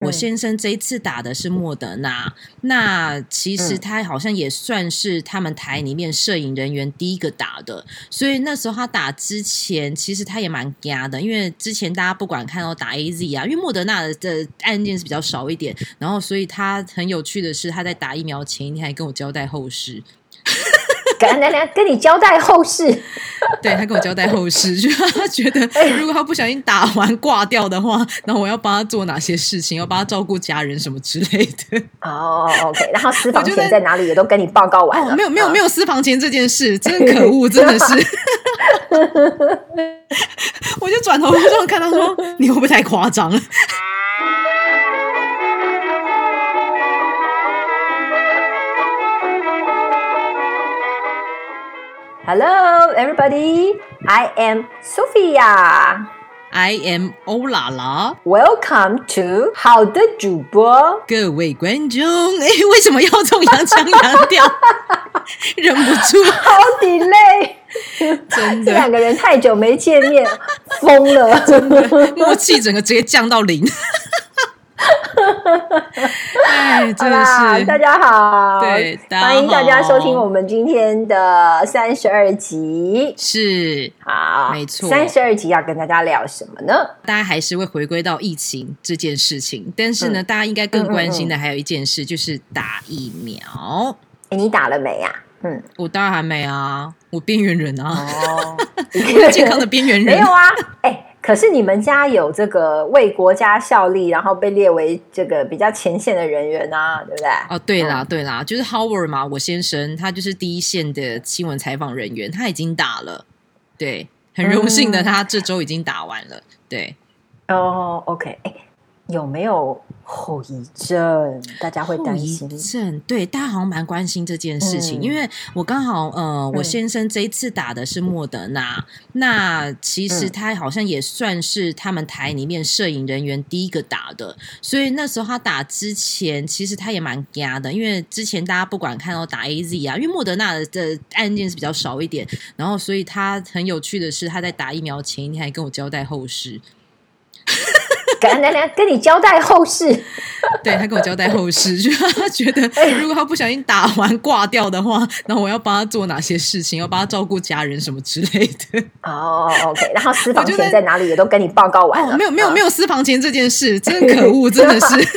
我先生这一次打的是莫德纳，那其实他好像也算是他们台里面摄影人员第一个打的，所以那时候他打之前，其实他也蛮嘎的，因为之前大家不管看到打 A Z 啊，因为莫德纳的案件是比较少一点，然后所以他很有趣的是，他在打疫苗前一天还跟我交代后事。跟你交代后事，对他跟我交代后事，就他觉得如果他不小心打完挂掉的话，然后我要帮他做哪些事情，要帮他照顾家人什么之类的。哦，OK，然后私房钱在哪里也都跟你报告完了，没有没有没有私房钱这件事，真可恶，真的是。我就转头这样看他说：“你会不会太夸张？” Hello, everybody. I am Sophia. I am 欧啦啦。Welcome to 好的主播。各位观众，哎，为什么要这种洋腔洋调？忍不住，好 delay。真的，两个人太久没见面，疯了，真的默契整个直接降到零。哎，真的是大家好，对，欢迎大家收听我们今天的三十二集。是，好，没错，三十二集要跟大家聊什么呢？大家还是会回归到疫情这件事情，但是呢，大家应该更关心的还有一件事，就是打疫苗。哎，你打了没呀？嗯，我当然还没啊，我边缘人啊，哦，健康的边缘人没有啊，哎。可是你们家有这个为国家效力，然后被列为这个比较前线的人员啊，对不对？哦，对啦，对啦，就是 Howard 嘛，我先生他就是第一线的新闻采访人员，他已经打了，对，很荣幸的，他这周已经打完了，对。哦，OK，哎，有没有？后遗症，大家会担心。后遗症，对，大家好像蛮关心这件事情，因为我刚好，呃，我先生这一次打的是莫德纳，那其实他好像也算是他们台里面摄影人员第一个打的，所以那时候他打之前，其实他也蛮嘎的，因为之前大家不管看到打 A Z 啊，因为莫德纳的案件是比较少一点，然后所以他很有趣的是，他在打疫苗前一天还跟我交代后事。跟跟跟你交代后事，对他跟我交代后事，就他觉得如果他不小心打完挂掉的话，然后我要帮他做哪些事情，要帮他照顾家人什么之类的。哦，OK，然后私房钱在哪里也都跟你报告完了，没有没有没有私房钱这件事，真可恶，真的是。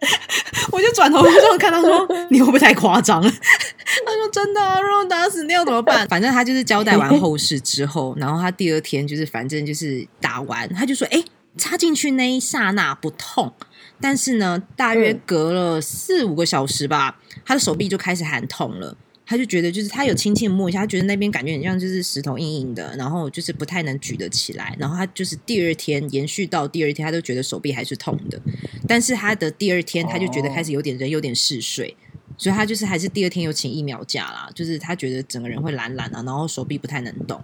我就转头就看他说：“你会不会太夸张？” 他说：“真的啊，如果打死你要怎么办？”反正他就是交代完后事之后，然后他第二天就是反正就是打完，他就说：“哎，插进去那一刹那不痛，但是呢，大约隔了四五个小时吧，他的手臂就开始喊痛了。”他就觉得，就是他有轻轻摸一下，他觉得那边感觉很像就是石头硬硬的，然后就是不太能举得起来。然后他就是第二天延续到第二天，他都觉得手臂还是痛的。但是他的第二天，他就觉得开始有点人有点嗜睡，所以他就是还是第二天有请疫苗假啦。就是他觉得整个人会懒懒啊，然后手臂不太能动。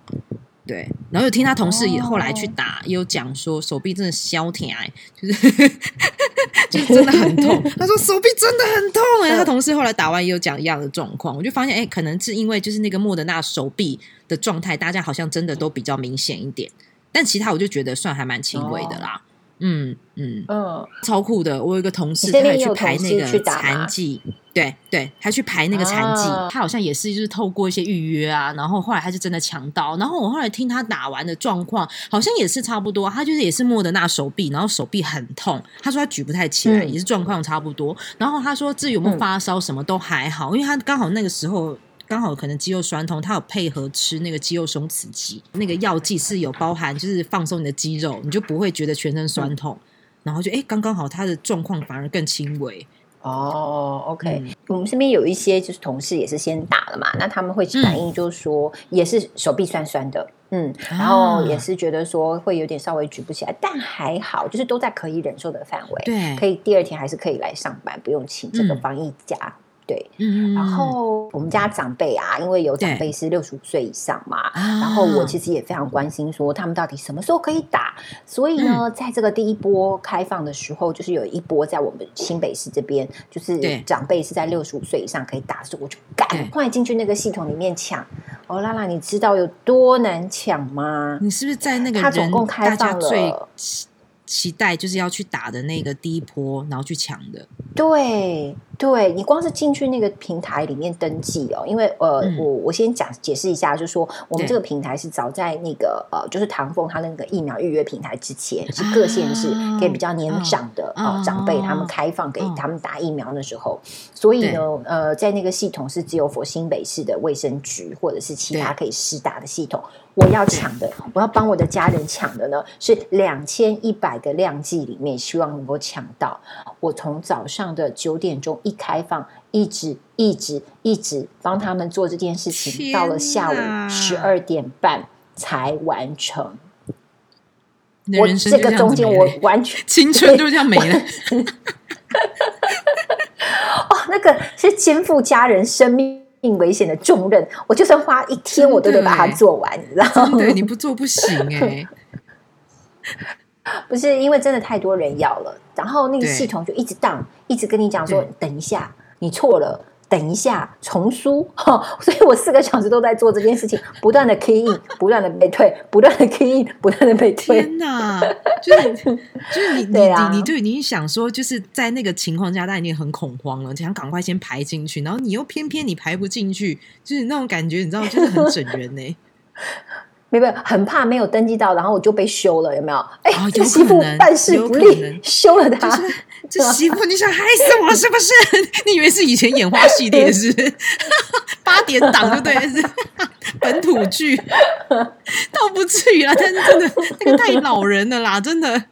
对，然后有听他同事也后来去打，也有讲说手臂真的消停，就是 就是真的很痛。他说手臂真的很痛哎，他同事后来打完也有讲一样的状况，我就发现哎，可能是因为就是那个莫德纳手臂的状态，大家好像真的都比较明显一点，但其他我就觉得算还蛮轻微的啦。嗯嗯嗯，超酷的！我有一个同事，他也去排那个残疾，对对，他去排那个残疾，他好像也是就是透过一些预约啊，然后后来他是真的抢到。然后我后来听他打完的状况，好像也是差不多，他就是也是莫德纳手臂，然后手臂很痛，他说他举不太起来，也是状况差不多。然后他说这有没有发烧，什么都还好，因为他刚好那个时候。刚好可能肌肉酸痛，他有配合吃那个肌肉松弛剂，那个药剂是有包含，就是放松你的肌肉，你就不会觉得全身酸痛，然后就哎，刚刚好他的状况反而更轻微。哦，OK，我们身边有一些就是同事也是先打了嘛，那他们会反映就是说也是手臂酸酸的，嗯，然后也是觉得说会有点稍微举不起来，但还好，就是都在可以忍受的范围，对，可以第二天还是可以来上班，不用请这个防疫假。对，嗯然后我们家长辈啊，因为有长辈是六十五岁以上嘛，然后我其实也非常关心，说他们到底什么时候可以打。所以呢，在这个第一波开放的时候，就是有一波在我们新北市这边，就是长辈是在六十五岁以上可以打的时候，我就赶快进去那个系统里面抢。哦，拉拉，你知道有多难抢吗？你是不是在那个他总共开放了？期待就是要去打的那个第一波，然后去抢的。对，对你光是进去那个平台里面登记哦，因为呃，我我先讲解释一下，就是说我们这个平台是早在那个呃，就是唐凤他那个疫苗预约平台之前，是各县市给比较年长的啊长辈他们开放给他们打疫苗的时候，所以呢，呃，在那个系统是只有佛新北市的卫生局或者是其他可以施打的系统。我要抢的，我要帮我的家人抢的呢，是两千一百个量剂里面，希望能够抢到。我从早上的九点钟一开放，一直一直一直帮他们做这件事情，到了下午十二点半才完成。我这个中间我完全 青春就这样没了。哦，那个是肩负家人生命。危险的重任，我就算花一天，我都得把它做完，你知道吗？对，你不做不行哎。不是因为真的太多人要了，然后那个系统就一直荡，一直跟你讲说，等一下，你错了。等一下，重输哈，所以我四个小时都在做这件事情，不断的 key in，不断的被退，不断的 key in，不断的被退。天哪，就是就是你 你你你就已经想说，就是在那个情况下，他已经很恐慌了，想赶快先排进去，然后你又偏偏你排不进去，就是那种感觉，你知道，就是很整人呢。没有，很怕没有登记到，然后我就被休了，有没有？哎，这媳妇办事不力，休了他。这媳妇，你想害死我是不是？你以为是以前演花系列是 八点档，对不对？是本土剧，倒不至于啦，但是真的那个太老人了啦，真的。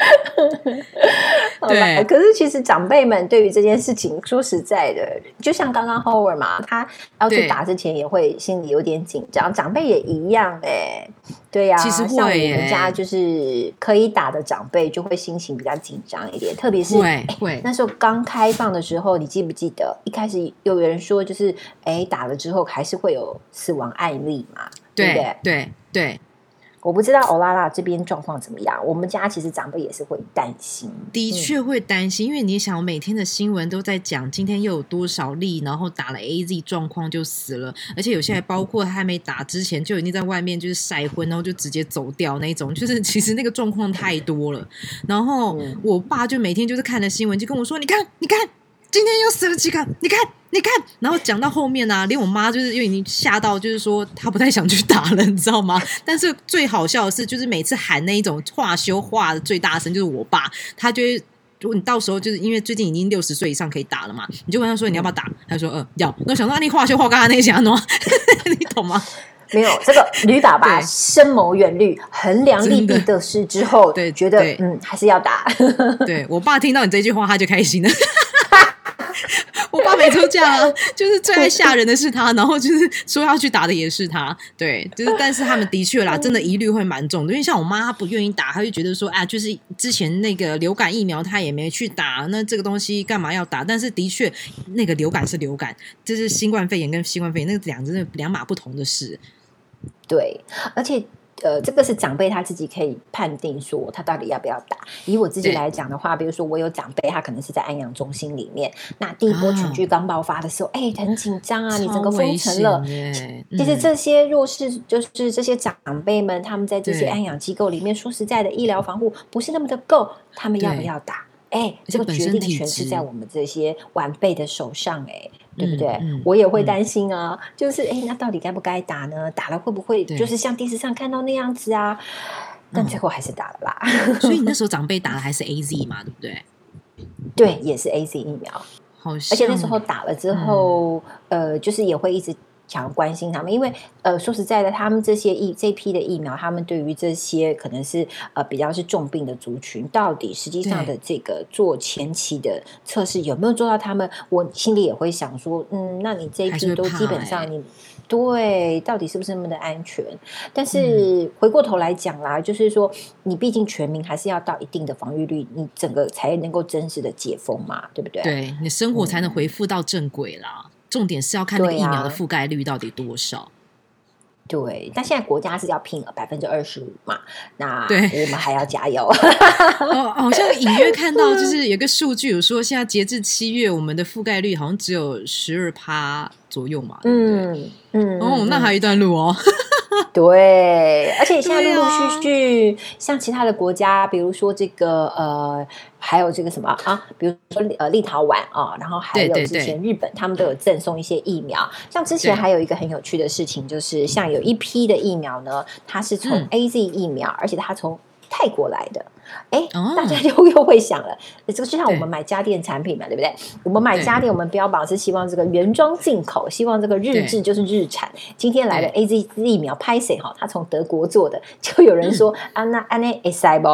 对，可是其实长辈们对于这件事情，说实在的，就像刚刚 Howard 嘛，他要去打之前也会心里有点紧张，长辈也一样哎，对呀，其实像我们家就是可以打的长辈，就会心情比较紧张一点，特别是会那时候刚开放的时候，你记不记得？一开始有人说，就是哎打了之后还是会有死亡案例嘛，对不对？对对。我不知道欧拉拉这边状况怎么样。我们家其实长辈也是会担心，的确会担心，因为你想，每天的新闻都在讲今天又有多少例，然后打了 A Z 状况就死了，而且有些还包括他还没打之前就已经在外面就是晒昏，然后就直接走掉那种，就是其实那个状况太多了。然后我爸就每天就是看了新闻就跟我说：“你看，你看。”今天又死了几个？你看，你看，然后讲到后面呢，连我妈就是因为已经吓到，就是说她不太想去打了，你知道吗？但是最好笑的是，就是每次喊那一种话修话的最大声，就是我爸，他就会，如果你到时候就是因为最近已经六十岁以上可以打了嘛，你就问他说你要不要打，他说嗯要。那想说你话休话刚刚那些啊，你懂吗？没有这个吕爸爸深谋远虑，衡量利弊得失之后，对，觉得嗯还是要打。对我爸听到你这句话，他就开心了。我爸每次都这样啊，就是最爱吓人的是他，然后就是说要去打的也是他，对，就是但是他们的确啦，真的疑虑会蛮重的，因为像我妈她不愿意打，她就觉得说啊，就是之前那个流感疫苗她也没去打，那这个东西干嘛要打？但是的确，那个流感是流感，就是新冠肺炎跟新冠肺炎那个两真的两码不同的事，对，而且。呃，这个是长辈他自己可以判定说他到底要不要打。以我自己来讲的话，比如说我有长辈，他可能是在安养中心里面，那第一波群聚刚爆发的时候，哎，很紧张啊，你整个封城了。其实这些弱势，就是这些长辈们，他们在这些安养机构里面，说实在的，医疗防护不是那么的够，他们要不要打？哎，这个决定权是在我们这些晚辈的手上，哎，对不对？我也会担心啊，就是哎，那到底该不该打呢？打了会不会就是像电视上看到那样子啊？但最后还是打了啦。所以你那 时候长辈打的还是 A Z 嘛，对不对？对，也是 A Z 疫苗。好，而且那时候打了之后，呃，就是也会一直。想要关心他们，因为呃，说实在的，他们这些疫这批的疫苗，他们对于这些可能是呃比较是重病的族群，到底实际上的这个做前期的测试有没有做到？他们我心里也会想说，嗯，那你这一批都基本上你对，到底是不是那么的安全？但是回过头来讲啦，就是说，你毕竟全民还是要到一定的防御率，你整个才能够真实的解封嘛，对不对？对你生活才能恢复到正轨啦。重点是要看那个疫苗的覆盖率到底多少。对，但现在国家是要拼了百分之二十五嘛？那对我们还要加油。哦，好像 隐约看到，就是有个数据有说，现在截至七月，我们的覆盖率好像只有十二趴左右嘛。嗯嗯，哦，那还有一段路哦。对，而且现在陆陆续续，像其他的国家，比如说这个呃，还有这个什么啊，比如说呃立陶宛啊，然后还有之前日本，他们都有赠送一些疫苗。像之前还有一个很有趣的事情，就是像有一批的疫苗呢，它是从 A Z 疫苗，而且它从泰国来的。哎，大家就又会想了，这个就像我们买家电产品嘛，对不对？我们买家电，我们标榜是希望这个原装进口，希望这个日制就是日产。今天来了 A Z 疫苗拍谁哈？他从德国做的，就有人说啊，那安内 S I 不？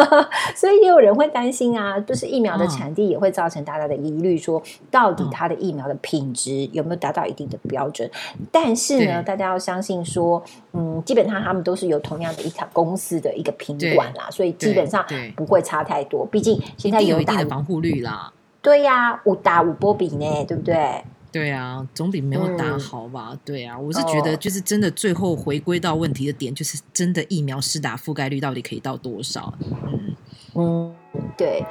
所以也有人会担心啊，就是疫苗的产地也会造成大家的疑虑，说到底它的疫苗的品质有没有达到一定的标准？但是呢，大家要相信说，嗯，基本上他们都是有同样的一条公司的一个品管啦，所以基本上。对，不会差太多，毕竟现在有一定的防护率啦。对呀，五打五波比呢，对不对？对啊，总比没有打好吧？对啊，我是觉得就是真的，最后回归到问题的点，就是真的疫苗施打覆盖率到底可以到多少？嗯嗯，对。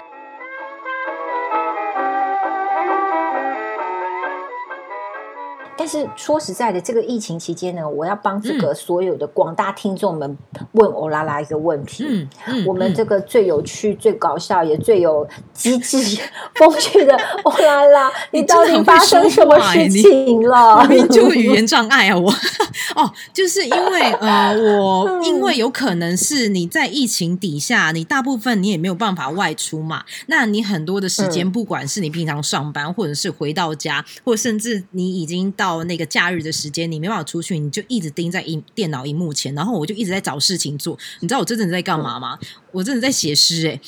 但是说实在的，这个疫情期间呢，我要帮这个所有的广大听众们问欧拉拉一个问题：，嗯嗯，我们这个最有趣、最搞笑也最有机智、风趣的欧拉拉，你到底发生什么事情了？就语言障碍啊！我 哦，就是因为呃，我 因为有可能是你在疫情底下，你大部分你也没有办法外出嘛，那你很多的时间，不管是你平常上班，或者是回到家，或甚至你已经到。到那个假日的时间，你没办法出去，你就一直盯在银电脑荧幕前，然后我就一直在找事情做。你知道我真的在干嘛吗？我真的在写诗哎。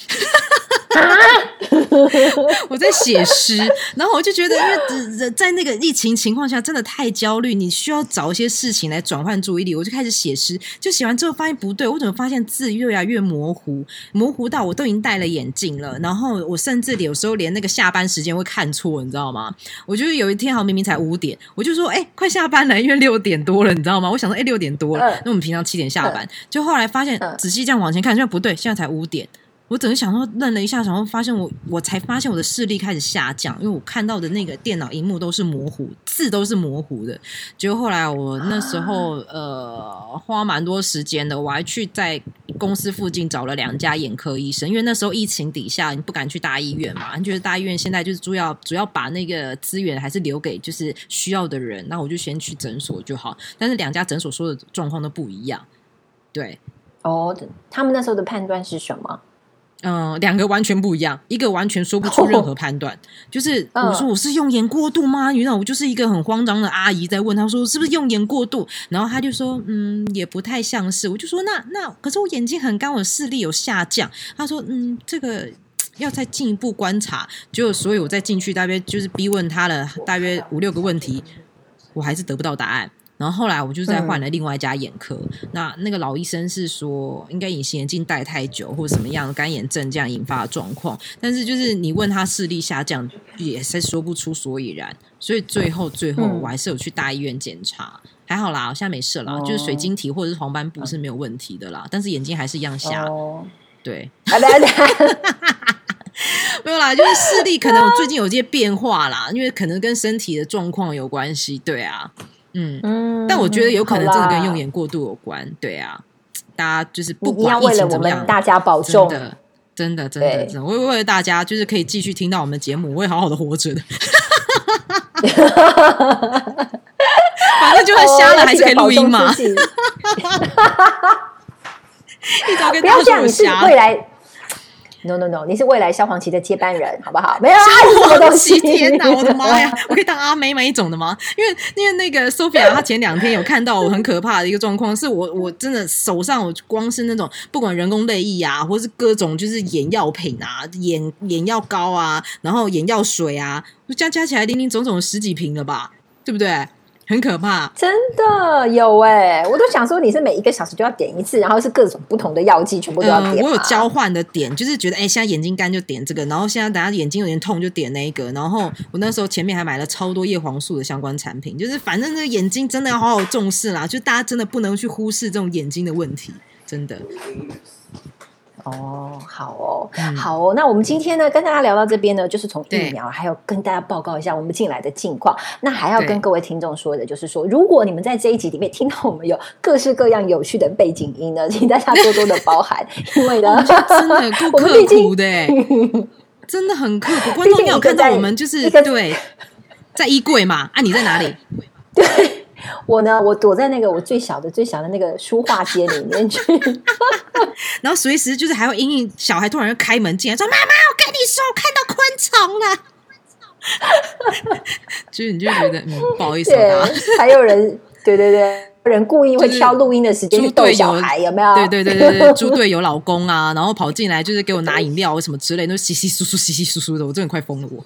我在写诗，然后我就觉得，因为在那个疫情情况下，真的太焦虑，你需要找一些事情来转换注意力。我就开始写诗，就写完之后发现不对，我怎么发现字越来越模糊，模糊到我都已经戴了眼镜了。然后我甚至有时候连那个下班时间会看错，你知道吗？我就是有一天好像明明才五点，我就说哎，快下班了，因为六点多了，你知道吗？我想说哎，六点多了，那我们平常七点下班，就后来发现仔细这样往前看，现在不对，现在才五点。我整个想说愣了一下，然后发现我我才发现我的视力开始下降，因为我看到的那个电脑荧幕都是模糊，字都是模糊的。结果后来我那时候呃花蛮多时间的，我还去在公司附近找了两家眼科医生，因为那时候疫情底下你不敢去大医院嘛，你觉得大医院现在就是主要主要把那个资源还是留给就是需要的人，那我就先去诊所就好。但是两家诊所说的状况都不一样，对哦，他们那时候的判断是什么？嗯，两个完全不一样，一个完全说不出任何判断。就是我说我是用眼过度吗？你知道我就是一个很慌张的阿姨在问他说是不是用眼过度，然后他就说嗯，也不太像是。我就说那那可是我眼睛很干，我视力有下降。他说嗯，这个要再进一步观察。就所以我再进去大约就是逼问他了大约五六个问题，我还是得不到答案。然后后来我就再换了另外一家眼科，那那个老医生是说应该隐形眼镜戴太久或者什么样的干眼症这样引发的状况，但是就是你问他视力下降也是说不出所以然，所以最后最后我还是有去大医院检查，还好啦，现在没事了，就是水晶体或者是黄斑部是没有问题的啦，但是眼睛还是一样瞎，对，没有啦，就是视力可能我最近有些变化啦，因为可能跟身体的状况有关系，对啊。嗯，但我觉得有可能真的跟用眼过度有关，对啊，大家就是不管疫情怎么样，大家保重，真的，真的，真的，真的，我会为了大家，就是可以继续听到我们的节目，我会好好的活着的，反正就算瞎了还是可以录音嘛，一早跟大家说我瞎。No no no！你是未来消防旗的接班人，好不好？没有啊，什么东西？天哪，我的妈呀！我可以当阿妹妹一种的吗？因为因为那个 Sophia 她前两天有看到我很可怕的一个状况，是我我真的手上我光是那种不管人工泪液啊，或是各种就是眼药品啊、眼眼药膏啊，然后眼药水啊，加加起来零零总总十几瓶了吧，对不对？很可怕，真的有哎！我都想说你是每一个小时就要点一次，然后是各种不同的药剂，全部都要点。我有交换的点，就是觉得哎，现在眼睛干就点这个，然后现在等下眼睛有点痛就点那一个，然后我那时候前面还买了超多叶黄素的相关产品，就是反正这个眼睛真的要好好重视啦，就大家真的不能去忽视这种眼睛的问题，真的。哦，好哦，好哦。那我们今天呢，跟大家聊到这边呢，就是从疫苗，还有跟大家报告一下我们进来的近况。那还要跟各位听众说的，就是说，如果你们在这一集里面听到我们有各式各样有趣的背景音呢，请大家多多的包涵，因为呢，真的 够刻苦的，真的很刻苦。观众有看到我们就是对，在衣柜嘛？啊，你在哪里？对。我呢，我躲在那个我最小的、最小的那个书画间里面去，然后随时就是还会因应小孩突然就开门进来，说：“妈妈，我跟你说，我看到昆虫了。”就是你就觉得嗯，不好意思啊。还有人，对对对，人故意会挑录音的时间去逗小孩，有没有？对对对对对，猪队友老公啊，然后跑进来就是给我拿饮料什么之类，都稀稀疏疏、稀稀疏疏的，我真的快疯了我。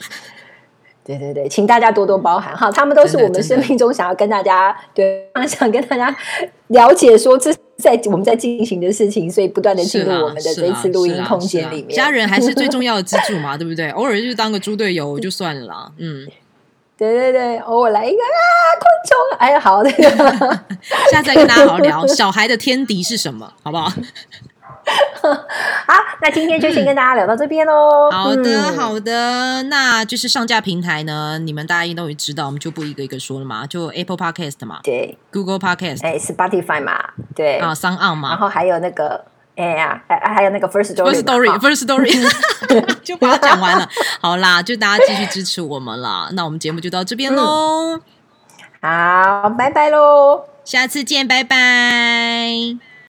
对对对，请大家多多包涵哈，他们都是我们生命中想要跟大家对，想跟大家了解说这在我们在进行的事情，所以不断的进入我们的这一次录音空间里面。家人还是最重要的支柱嘛，对不对？偶尔就当个猪队友就算了啦，嗯，对对对，偶尔来一个啊，昆虫，哎呀，好，那个，下次再跟大家好好聊小孩的天敌是什么，好不好？好，那今天就先跟大家聊到这边喽。好的，好的，那就是上架平台呢，你们大家应该都会知道，我们就不一个一个说了嘛，就 Apple Podcast 嘛，对，Google Podcast，哎，Spotify 嘛，对，啊，商岸嘛，然后还有那个，哎呀，还还有那个 First Story，First Story，First Story，就把它讲完了。好啦，就大家继续支持我们啦。那我们节目就到这边喽。好，拜拜喽，下次见，拜拜。